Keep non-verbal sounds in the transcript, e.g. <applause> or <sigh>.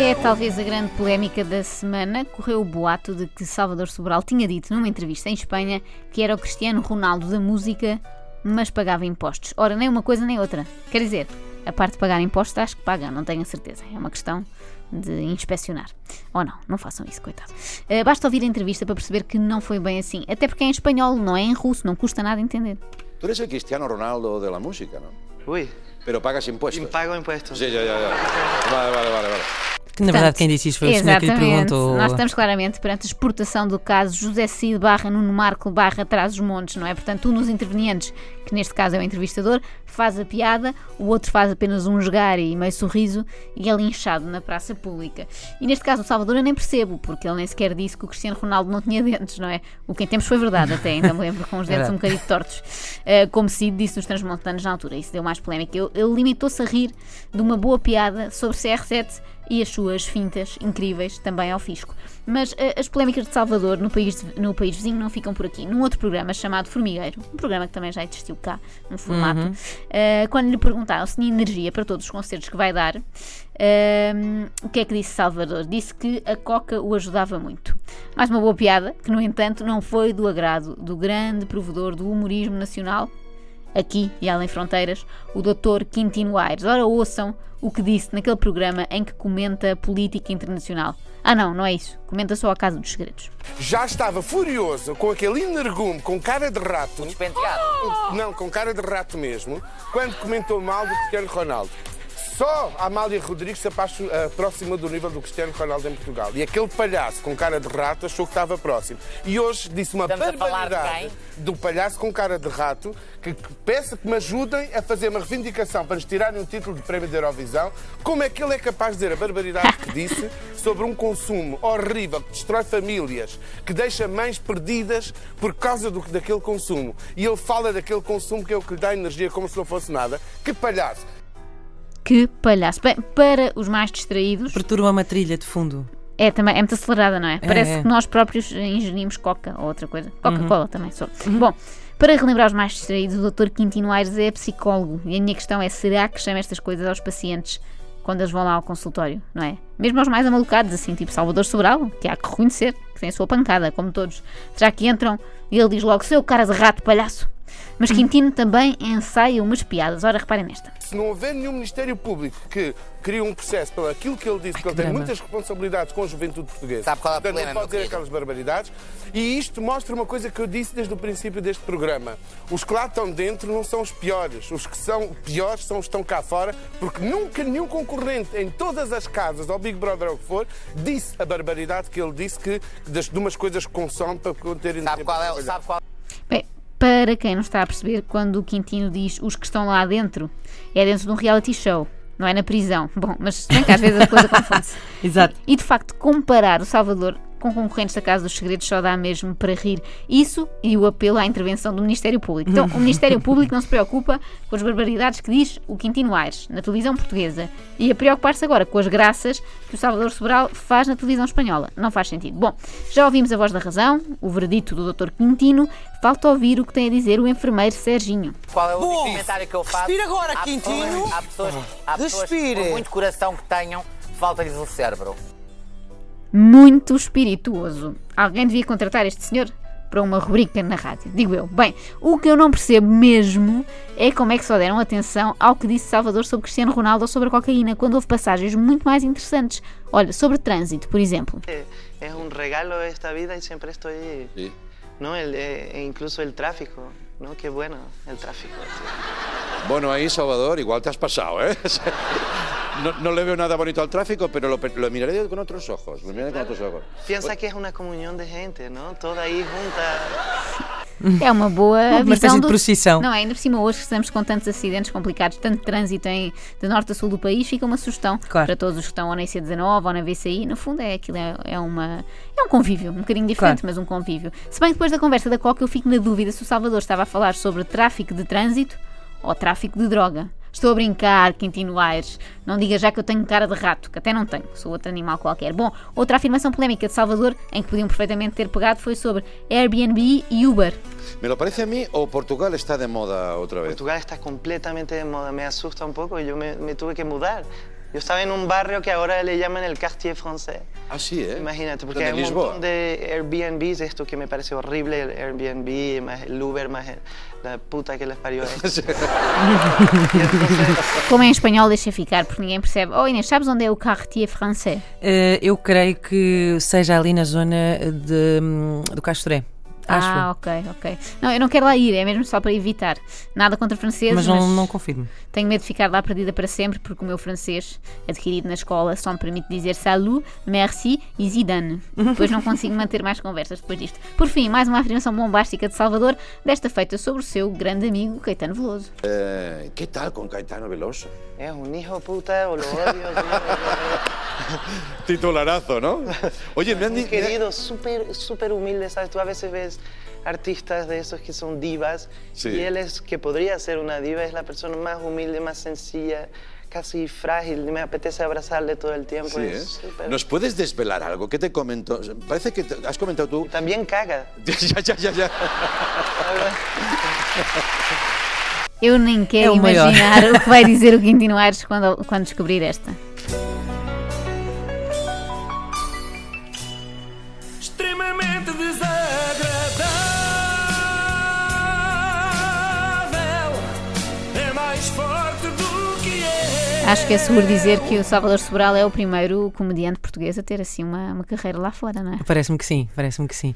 É talvez a grande polémica da semana. Correu o boato de que Salvador Sobral tinha dito numa entrevista em Espanha que era o Cristiano Ronaldo da música, mas pagava impostos. Ora, nem uma coisa nem outra. Quer dizer, a parte de pagar impostos acho que paga, não tenho a certeza. É uma questão de inspecionar. Ou não, não façam isso, coitado. Uh, basta ouvir a entrevista para perceber que não foi bem assim. Até porque é em espanhol, não é em russo, não custa nada entender. Tú eres el Cristiano Ronaldo de la música, ¿no? Uy, Pero pagas impuestos. pago impuestos. Sí, ya, ya, ya. Vale, vale, vale, vale. Que na verdade quem disse isso foi o senhor que lhe perguntou. Nós estamos claramente perante a exportação do caso José Cid barra Nuno Marco barra Traz os Montes, não é? Portanto, um dos intervenientes, que neste caso é o entrevistador, faz a piada, o outro faz apenas um jogar e meio sorriso e é linchado na praça pública. E neste caso o Salvador eu nem percebo, porque ele nem sequer disse que o Cristiano Ronaldo não tinha dentes, não é? O que em tempos foi verdade até, ainda me lembro, com os <laughs> dentes Verdade. um bocadinho tortos. Uh, como Cid disse nos Transmontanos na altura, isso deu mais polémica. Ele limitou-se a rir de uma boa piada sobre CR7 e as suas fintas incríveis também ao fisco. Mas eh, as polémicas de Salvador no país, no país vizinho não ficam por aqui. Num outro programa chamado Formigueiro, um programa que também já existiu cá, no formato, eh, quando lhe perguntaram se tinha energia para todos os concertos que vai dar, eh, o que é que disse Salvador? Disse que a Coca o ajudava muito. Mais uma boa piada, que no entanto não foi do agrado do grande provedor do humorismo nacional, aqui e além fronteiras, o Dr. Quintino Aires. Ora, ouçam o que disse naquele programa em que comenta política internacional. Ah, não, não é isso. Comenta só a Casa dos Segredos. já estava furioso com aquele energume com cara de rato. Despenteado. Não, com cara de rato mesmo, quando comentou mal do Cristiano Ronaldo. Só a Amália Rodrigues se aproxima do nível do Cristiano Ronaldo em Portugal. E aquele palhaço com cara de rato achou que estava próximo. E hoje disse uma Estamos barbaridade do palhaço com cara de rato que, que peça que me ajudem a fazer uma reivindicação para nos tirarem um título de prémio da Eurovisão. Como é que ele é capaz de dizer a barbaridade que disse sobre um consumo horrível que destrói famílias, que deixa mães perdidas por causa do, daquele consumo. E ele fala daquele consumo que é o que lhe dá energia como se não fosse nada. Que palhaço! Que palhaço. Bem, para os mais distraídos, Perturba uma trilha de fundo. é também é muito acelerada, não é? Parece é. que nós próprios ingerimos coca ou outra coisa. Coca-Cola também sou. Bom, para relembrar os mais distraídos, o Dr. Quintino Aires é psicólogo e a minha questão é: será que chama estas coisas aos pacientes quando eles vão lá ao consultório, não é? Mesmo aos mais amalucados, assim, tipo Salvador Sobral, que há que reconhecer, que tem a sua pancada, como todos. Será que entram e ele diz logo: seu cara de rato, palhaço? Mas Quintino também ensaia umas piadas. Ora, reparem nesta. Se não houver nenhum Ministério Público que crie um processo pelo aquilo que ele disse, porque ele tem muitas responsabilidades com a juventude portuguesa. Sabe qual é Portanto, problema, não pode dizer aquelas barbaridades. E isto mostra uma coisa que eu disse desde o princípio deste programa. Os que lá estão dentro não são os piores. Os que são piores são os que estão cá fora, porque nunca nenhum concorrente em todas as casas, ao Big Brother ou o que for, disse a barbaridade que ele disse que das, de umas coisas que consome para terem Sabe tempo qual é, sabe qual para quem não está a perceber, quando o Quintino diz os que estão lá dentro, é dentro de um reality show, não é na prisão. Bom, mas bem que às vezes a coisa <laughs> confunde-se. Exato. E de facto, comparar o Salvador com concorrentes da Casa dos Segredos só dá mesmo para rir. Isso e o apelo à intervenção do Ministério Público. Então, o Ministério Público não se preocupa com as barbaridades que diz o Quintino Aires na televisão portuguesa e a preocupar-se agora com as graças que o Salvador Sobral faz na televisão espanhola. Não faz sentido. Bom, já ouvimos a voz da razão, o veredito do Dr. Quintino, falta ouvir o que tem a dizer o enfermeiro Serginho. Qual é o Bom, comentário que eu faço? respira agora, Há Quintino. pessoas- Há pessoas, há pessoas por muito coração que tenham, falta-lhes o cérebro. Muito espirituoso. Alguém devia contratar este senhor para uma rubrica na rádio, digo eu. Bem, o que eu não percebo mesmo é como é que só deram atenção ao que disse Salvador sobre Cristiano Ronaldo ou sobre a cocaína, quando houve passagens muito mais interessantes. Olha, sobre trânsito, por exemplo. es un regalo esta vida y siempre estoy, Sí. ¿no? El, e incluso el tráfico, ¿no? Qué bueno el tráfico. Bueno, ahí, Salvador, igual te has pasado, ¿eh? <laughs> No, no le veo nada bonito al tráfico, pero lo, lo miraré con otros ojos. Lo miraré con otros ojos. Piensa que es una comunión de gente, ¿no? Toda ahí junta. <laughs> É uma boa Uma visão espécie de do... procissão. Não, ainda por cima hoje que estamos com tantos acidentes complicados, tanto trânsito em, de norte a sul do país, fica uma sugestão Claro. para todos os que estão ou na IC19 ou na VCI. No fundo é aquilo, é, é uma é um convívio, um bocadinho diferente, Claro. mas um convívio. Se bem que depois da conversa da Coca eu fico na dúvida se o Salvador estava a falar sobre tráfico de trânsito ou tráfico de droga. Estou a brincar, Quintino Aires. Não diga já que eu tenho cara de rato, que até não tenho, sou outro animal qualquer. Bom, outra afirmação polémica de Salvador, em que podiam perfeitamente ter pegado, foi sobre Airbnb e Uber. ¿Me lo parece a mí o Portugal está de moda otra vez? Portugal está completamente de moda, me asusta un poco y yo me, me tuve que mudar Yo estaba en un barrio que ahora le llaman el Quartier Français. Ah, sí, ¿eh? Imagínate, porque ¿Dónde, hay un Lisboa? montón de Airbnbs, esto que me parece horrible, el Airbnb, más el Uber, más el- la puta que les parió <laughs> esto. Como em espanhol, deixa ficar, porque ninguém percebe. Oh Inês, sabes onde é o Cartier francês? Eh, eu creio que seja ali na zona de, hum, do Castoré. Acho ah, eu. ok, ok. Não, eu não quero lá ir, é mesmo só para evitar. Nada contra franceses, Mas não, não confirmo. tenho medo de ficar lá perdida para sempre, porque o meu francês, adquirido na escola, só me permite dizer salut, merci e zidane. Depois não consigo manter mais conversas depois disto. Por fim, mais uma afirmação bombástica de Salvador, desta feita sobre o seu grande amigo Caetano Veloso. Eh, ¿Qué tal con Caetano Veloso? es un hijo de puta o lo odio. <laughs> <laughs> Titularazo, ¿no? Oye, me han dicho... querido, súper, súper humilde, ¿sabes? Tú a veces ves artistas de esos que son divas Sí. y él es, que podría ser una diva, es la persona más humilde, más sencilla, casi frágil, me apetece abrazarle todo el tiempo. Sí, ¿eh? es súper- ¿Nos puedes desvelar algo? ¿Qué te comentó? Parece que te- has comentado tú... También caga. <laughs> ya, ya, ya, ya. Eu nem quero É imaginar o que vai dizer o Quintino Aires quando, quando descobrir esta. Acho que é seguro dizer que o Salvador Sobral é o primeiro comediante português a ter assim uma, uma carreira lá fora, não é? Parece-me que sim, parece-me que sim.